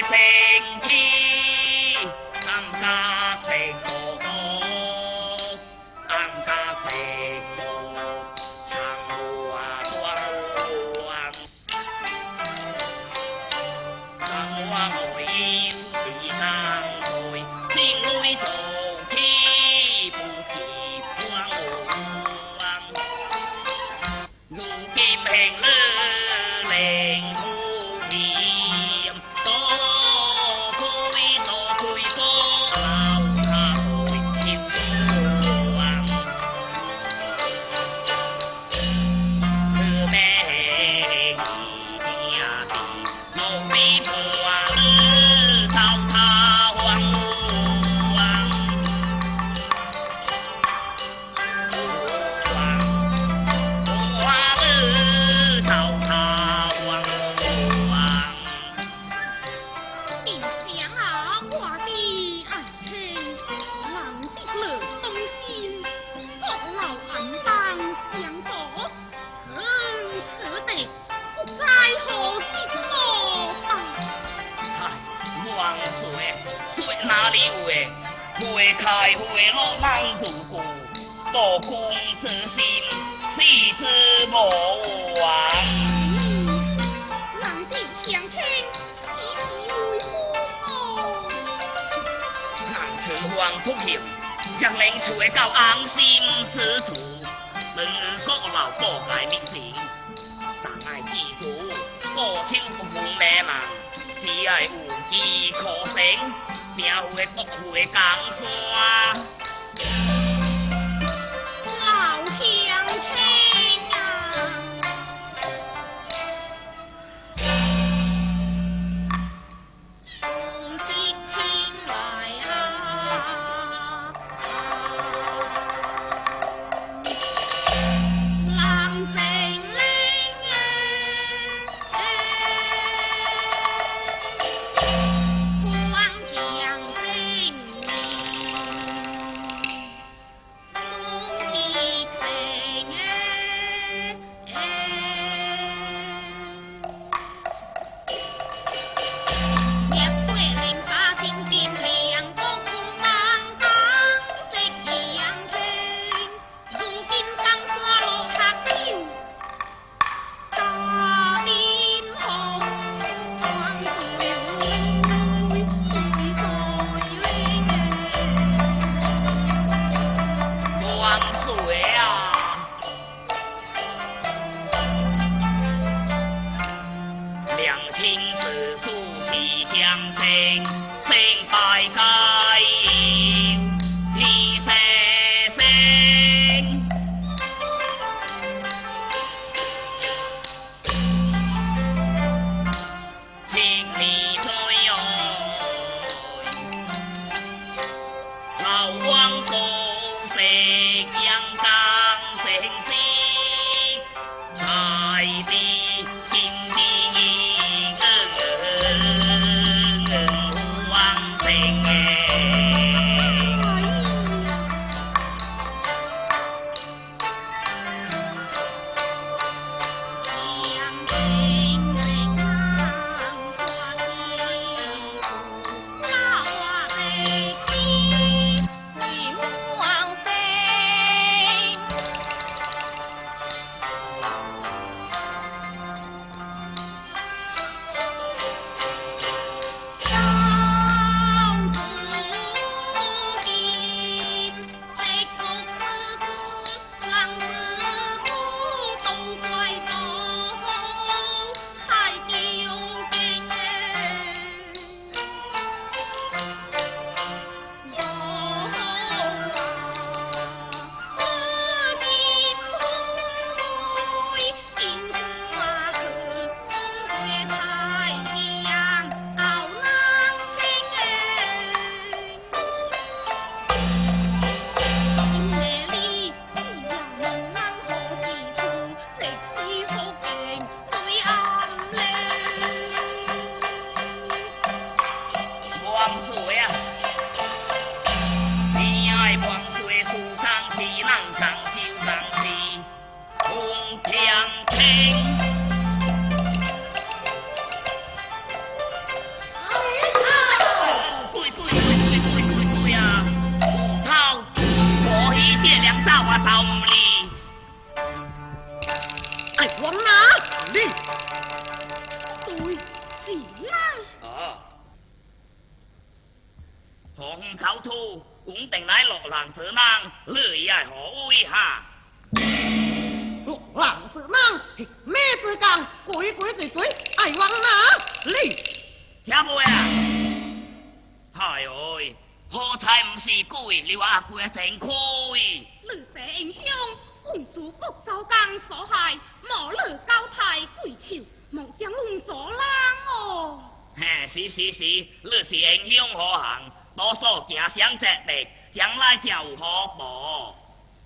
sleeping. 但爱之主，故天不负美，只爱有机可乘，社会不负的光。草土，稳定来落浪子郎，你也何为哈？落浪子郎，咩子讲？鬼鬼鬼鬼，爱往哪里？听不啊？哎呦，好彩唔是鬼，你话鬼真亏。你这英雄，公主不遭刚所害，莫你高抬贵求，莫将弄作浪哦。嘿，是是是，你是英雄何行？多数家乡疾病，将来就有好报。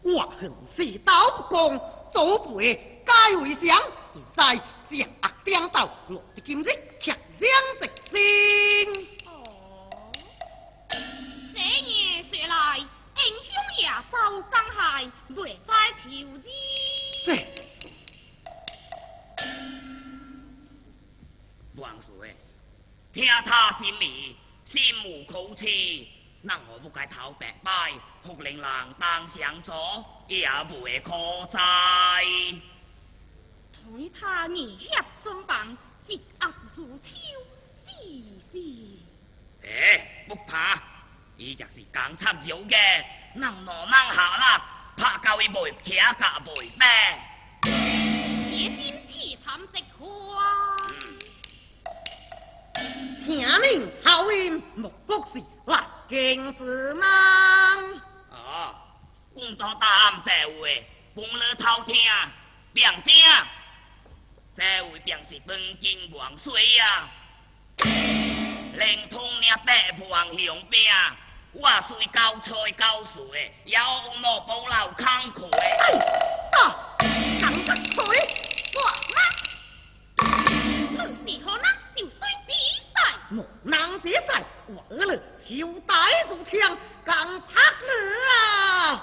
我恨世道不公，祖辈皆为乡，现在将恶颠倒，落得今日强将直心。哦，这年说来，英雄也遭江害，未在求之。王岁，听他心意。心无口气，那我不该讨白拜，福令郎当相助，也未可哉。推他二侠装扮，一恶如秋，是是。哎，不怕，伊就是刚插肉嘅，能落能下啦，怕教伊背，骑甲背咩？野心气谈直话。听令音，莫不是来京子吗？哦，公道大暗这位，本来偷听，并正，这位便是东京王水啊。连通了八万雄兵，我虽高才高水，也莫保留康亏。啊，康亏，我呢？你何人？就虽比赛，莫能比赛，我儿了，就带住枪，刚插了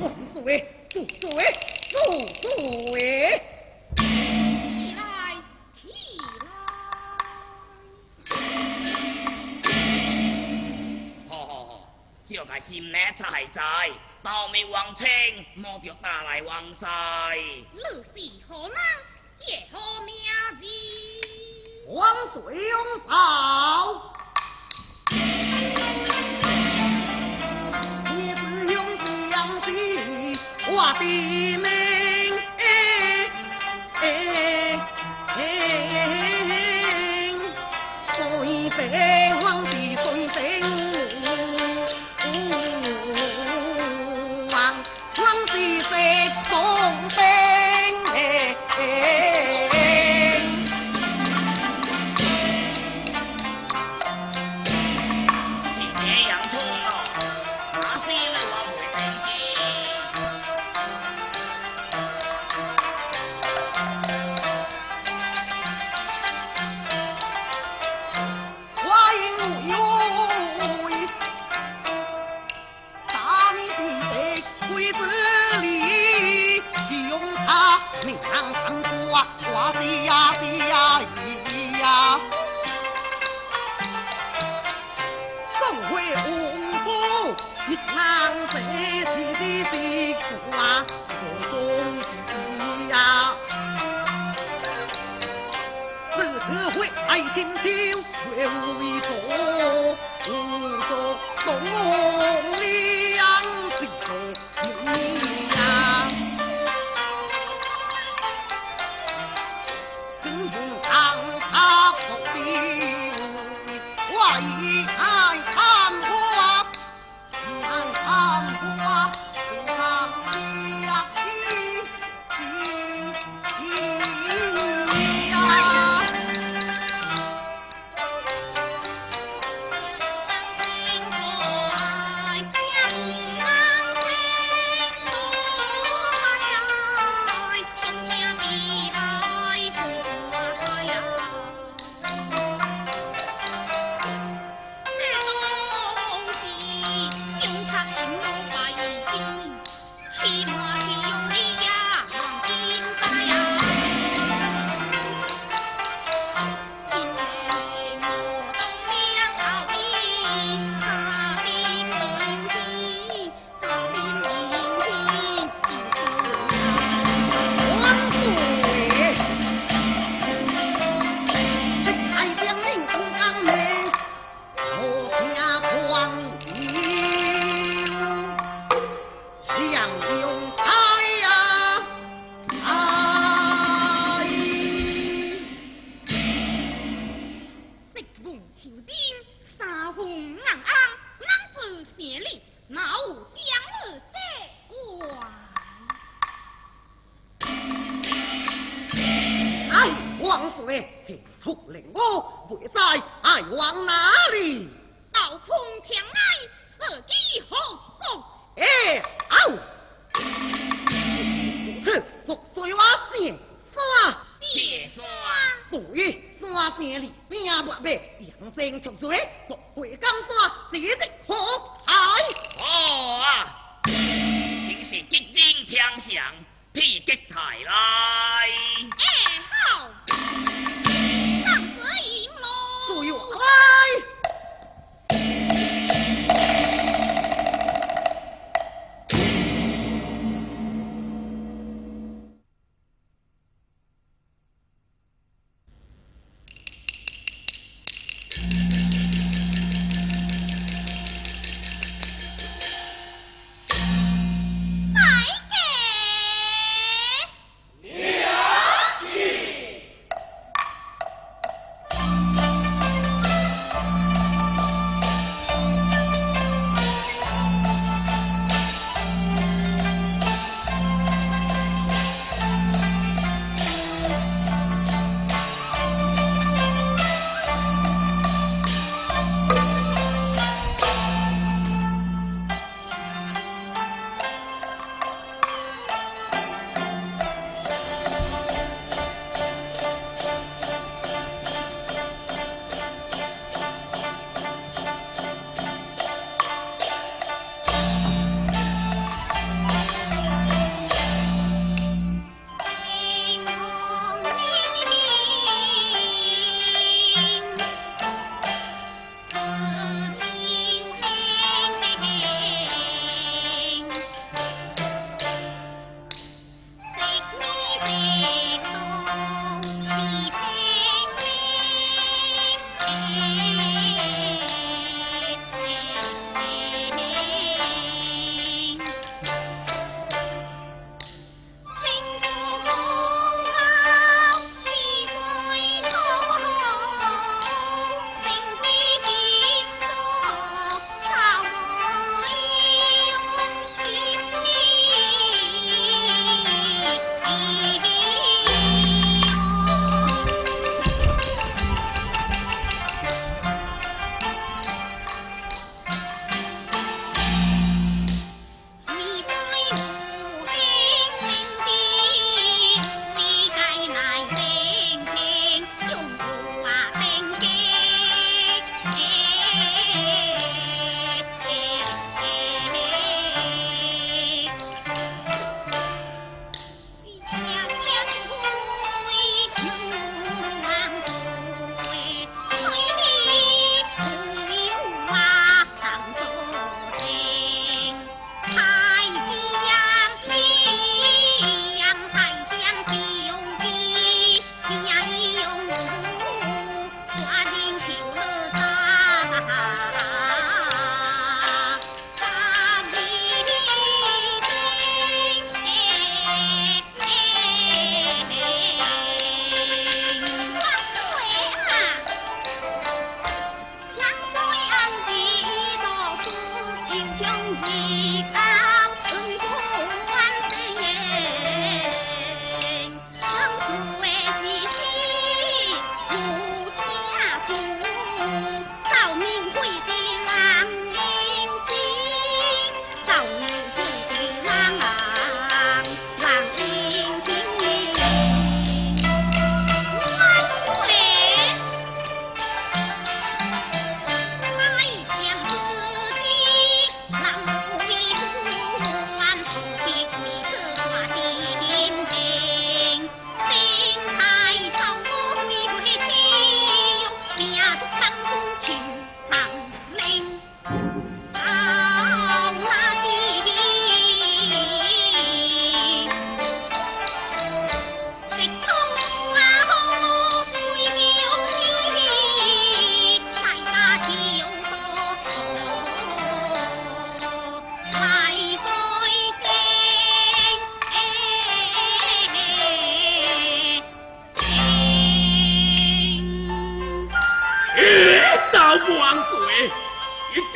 无所谓无所谓无所谓起来起来。这心呢才在倒霉王清我着打来王在你是何人也好喵子黄队拥抱我的妹。命堂堂过，我的呀的呀咿呀，送回五府，你难谁心的辛苦啊，不送你呀，只可会爱心酒，却无一种，无种送你。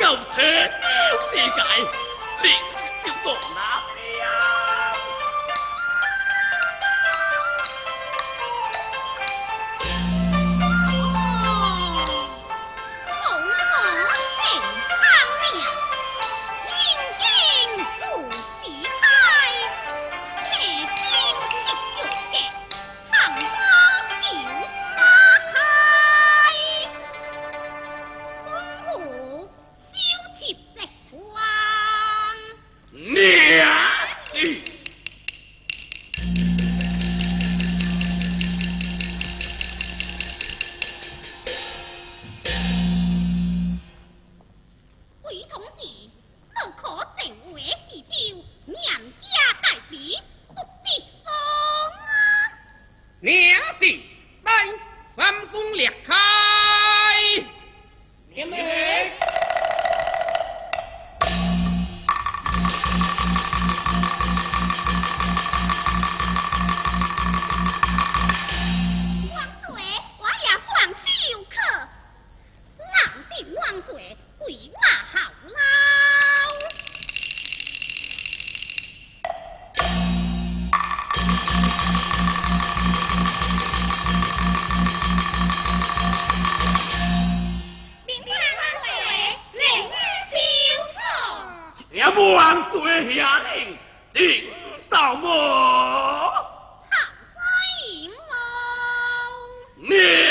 就这世界。Bố anh tuổi hè.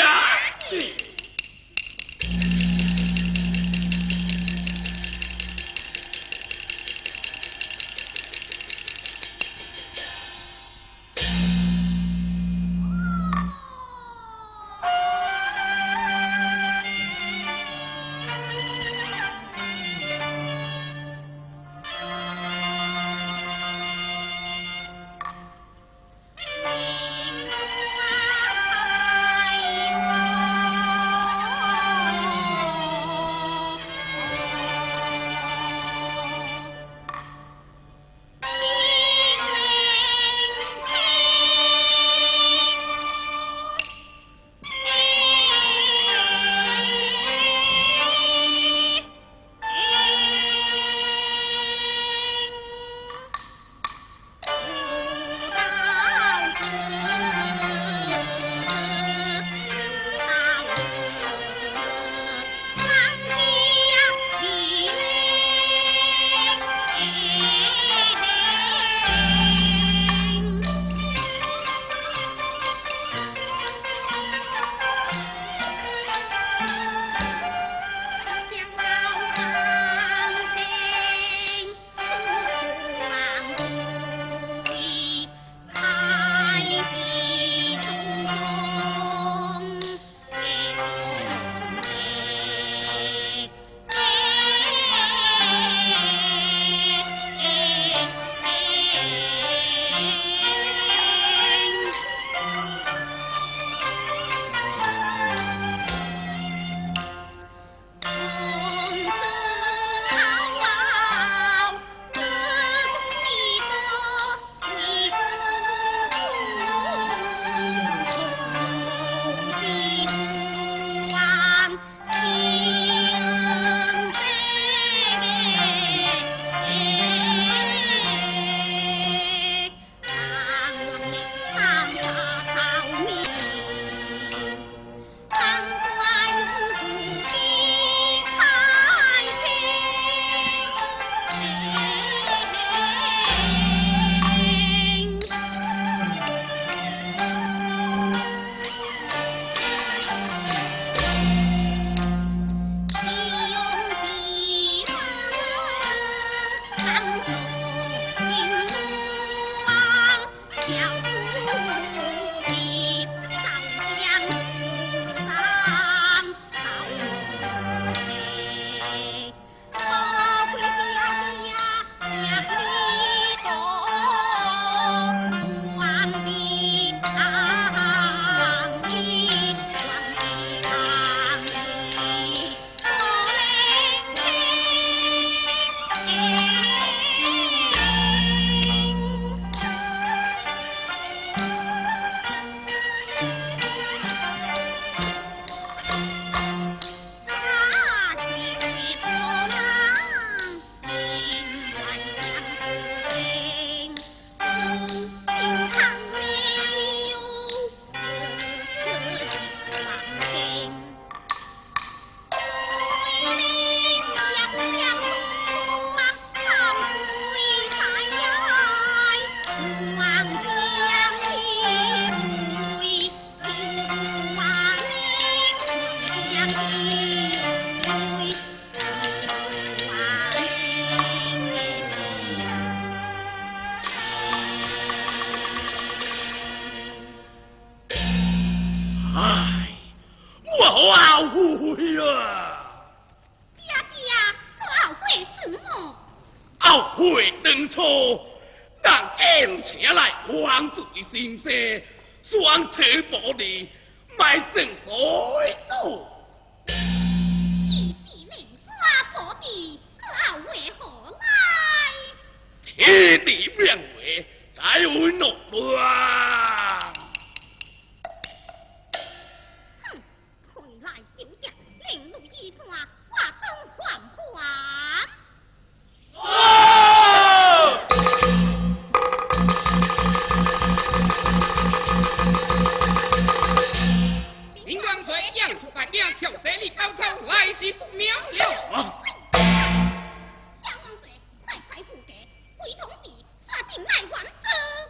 Này, hoàng tử!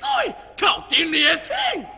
哎靠近列清？好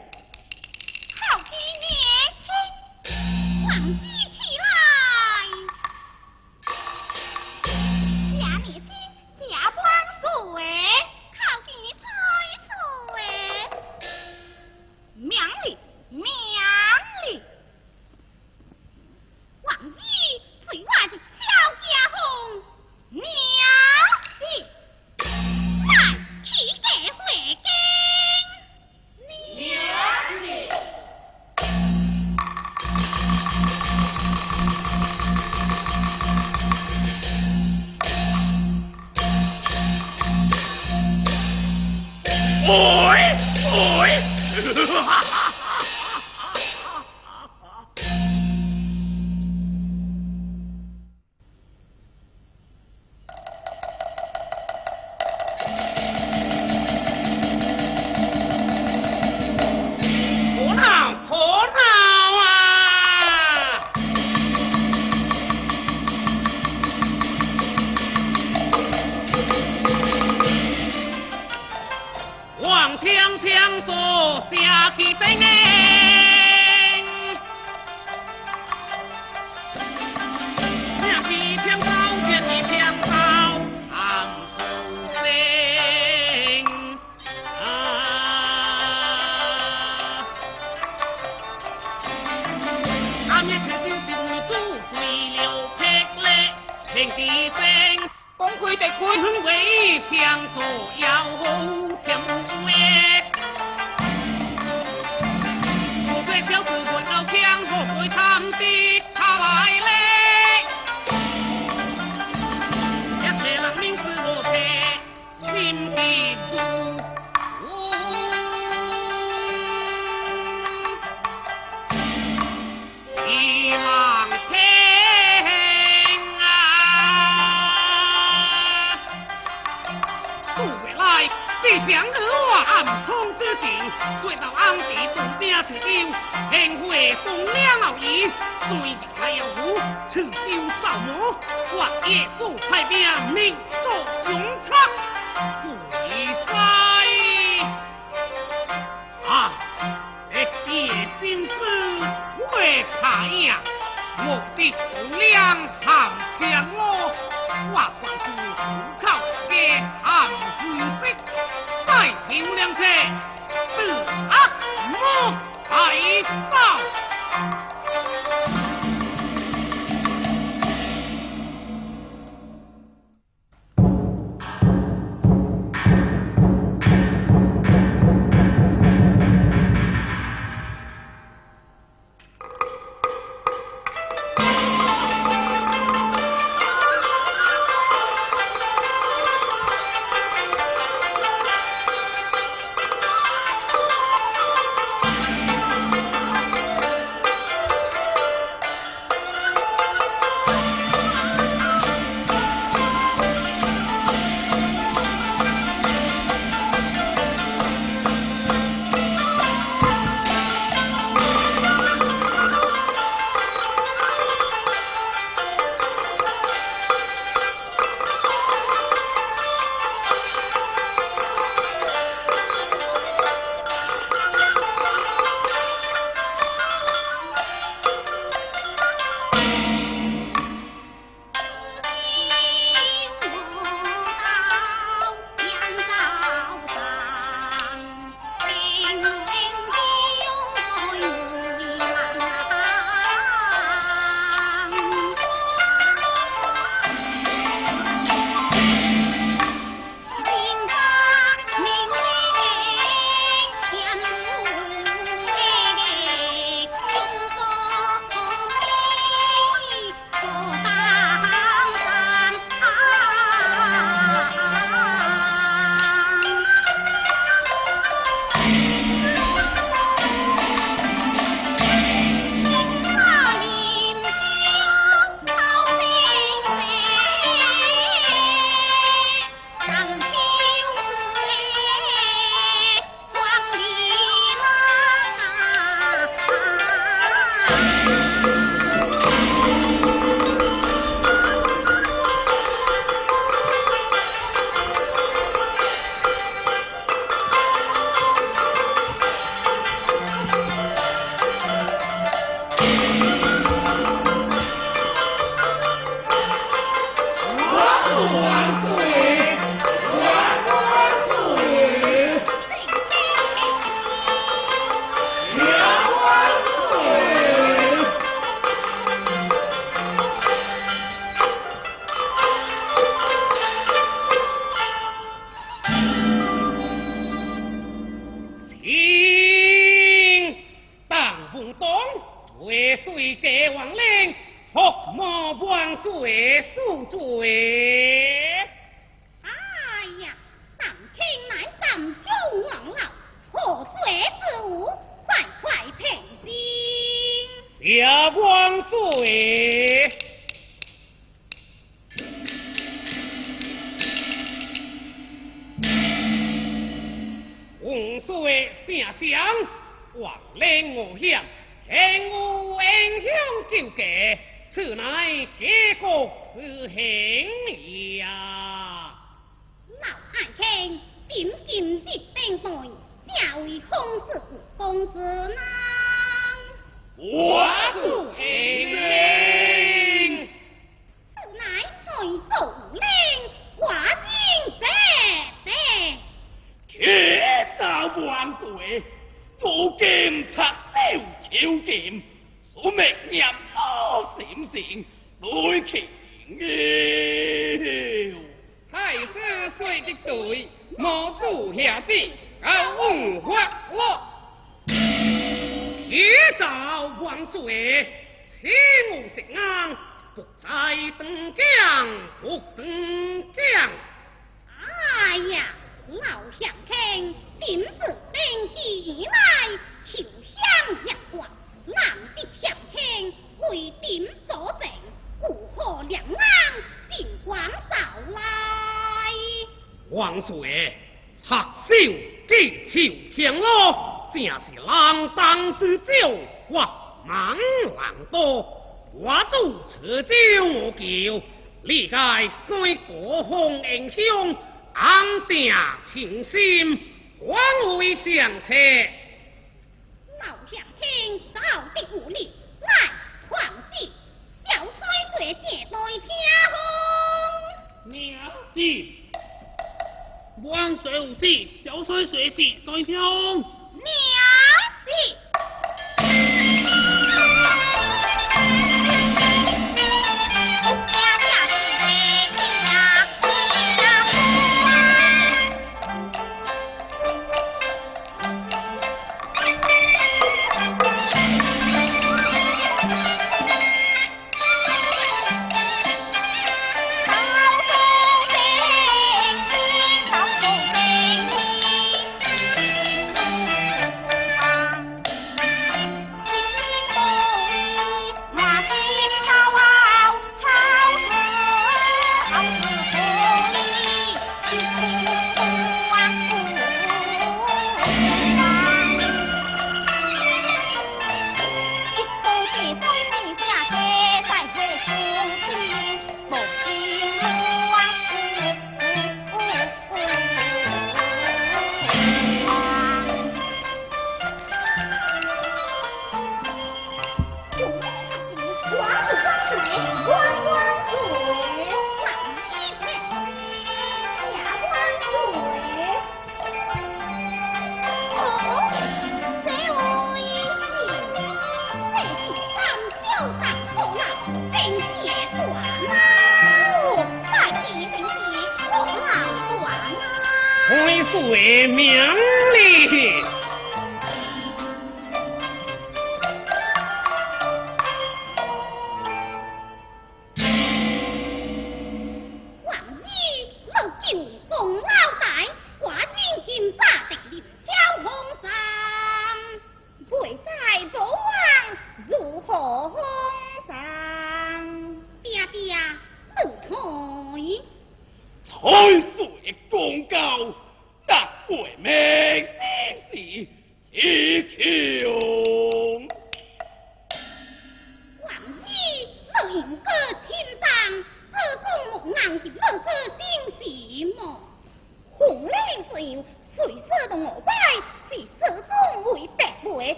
为强作妖天无耶。我对小子混了枪，我会参的通之境，回到安地东边去救，幸会东两后义，最近还有虎，持修扫魔，或夜不派兵，命作勇策，鬼塞啊！这夜心思会怕呀，我的重量含强我，我管是虎口嘅含虎逼，再挑两车，得啊，我来到。Thank you. 赵王岁，请我吉安不在东江，不登东江。哎呀，老乡亲，点子登记以来，求乡下官，难得乡亲为点所证，如何两岸？点官早来。王岁，插手，记仇强啰。正是浪当之交，哇，茫人多，我主持酒无求，历盖虽国风英雄，安定情心，枉为相车。老相亲，道的无力，来传旨，小帅绝姐来听风。娘子，万岁无事，小帅月姐来听。娘子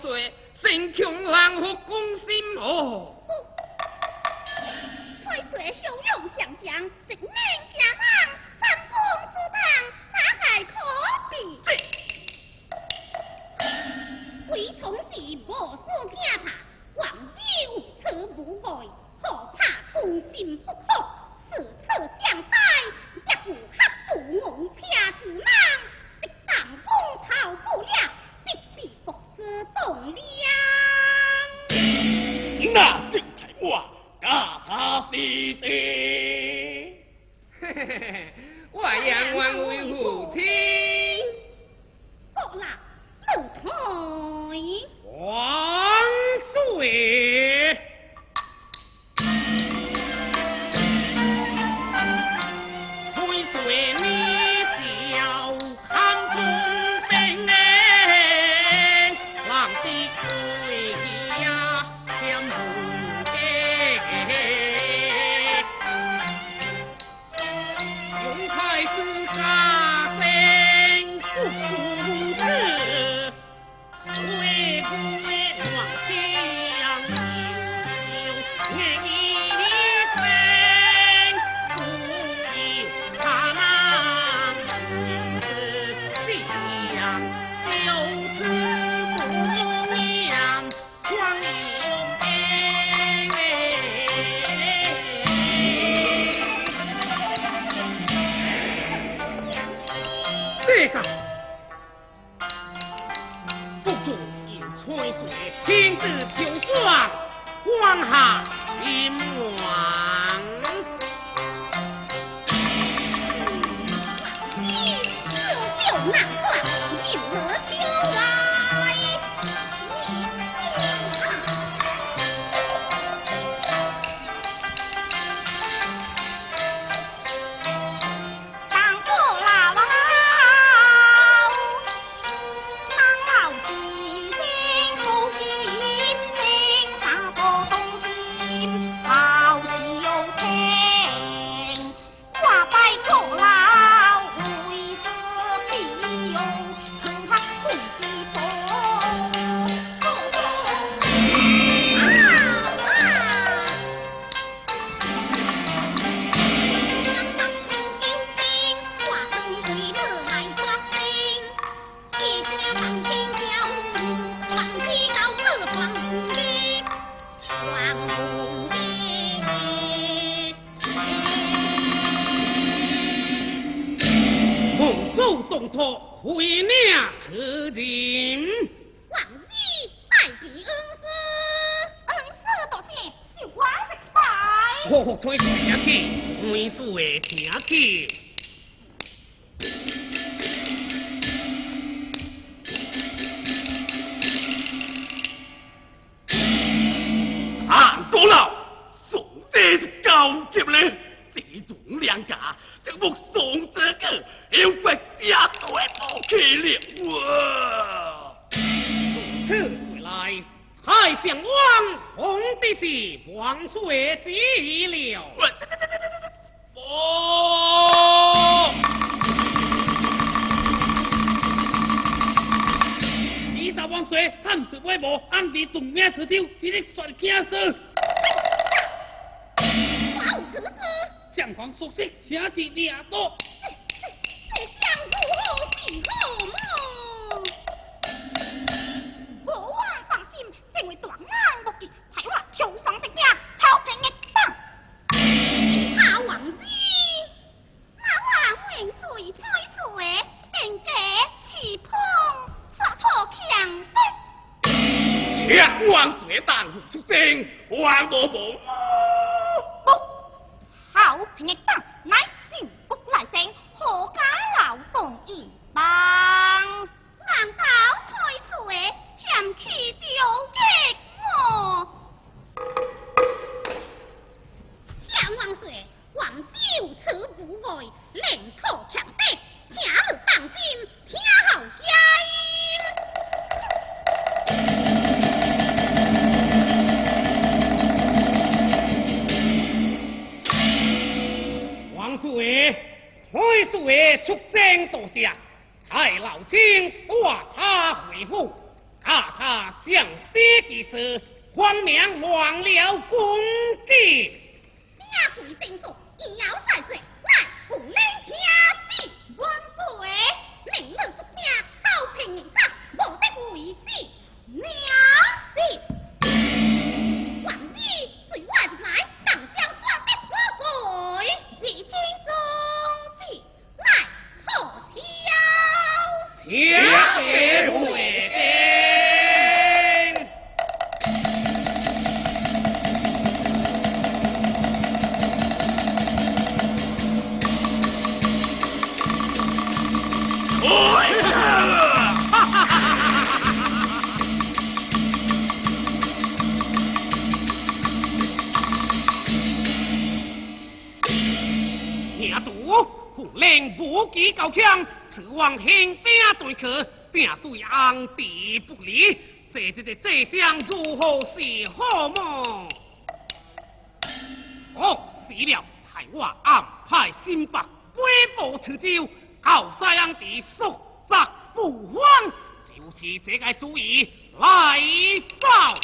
所以，thank you。红红腿听听，文素的听听。出征多谢，太老精挂他回府，怕他降爹几时，荒娘忘了公计。下回定，一要再这，来不能家的万岁，令人不听，好廷名我的为子娘子，万一随万。也得会兵王兄定对去定对俺弟不利这这这这将如何是好么哦死了太我安排新法归步辞招好在俺弟叔侄不慌就是这个主意来造